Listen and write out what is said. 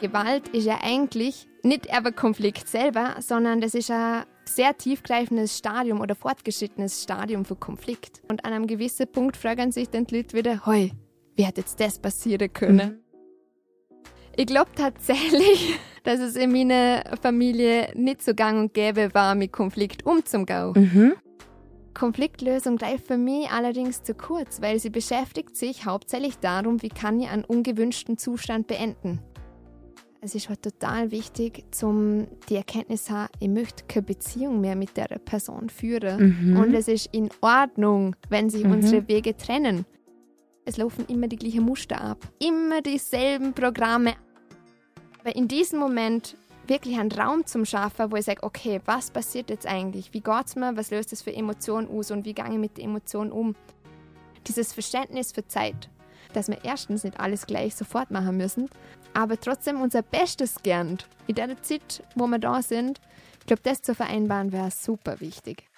Gewalt ist ja eigentlich nicht aber Konflikt selber, sondern das ist ein sehr tiefgreifendes Stadium oder fortgeschrittenes Stadium für Konflikt. Und an einem gewissen Punkt fragen sich dann die Leute wieder, hey, wie hat jetzt das passieren können? Mhm. Ich glaube tatsächlich, dass es in meiner Familie nicht so gang und gäbe war, mit Konflikt umzugehen. Mhm. Konfliktlösung greift für mich allerdings zu kurz, weil sie beschäftigt sich hauptsächlich darum, wie kann ich einen ungewünschten Zustand beenden. Es ist halt total wichtig, zum die Erkenntnis zu haben, ich möchte keine Beziehung mehr mit der Person führen. Mhm. Und es ist in Ordnung, wenn sich mhm. unsere Wege trennen. Es laufen immer die gleichen Muster ab. Immer dieselben Programme. Aber in diesem Moment wirklich einen Raum zum Schaffen, wo ich sage, okay, was passiert jetzt eigentlich? Wie geht es mir? Was löst das für Emotionen aus? Und wie gehe ich mit den Emotionen um? Dieses Verständnis für Zeit dass wir erstens nicht alles gleich sofort machen müssen, aber trotzdem unser Bestes gern in der Zeit, wo wir da sind. Ich glaube, das zu vereinbaren wäre super wichtig.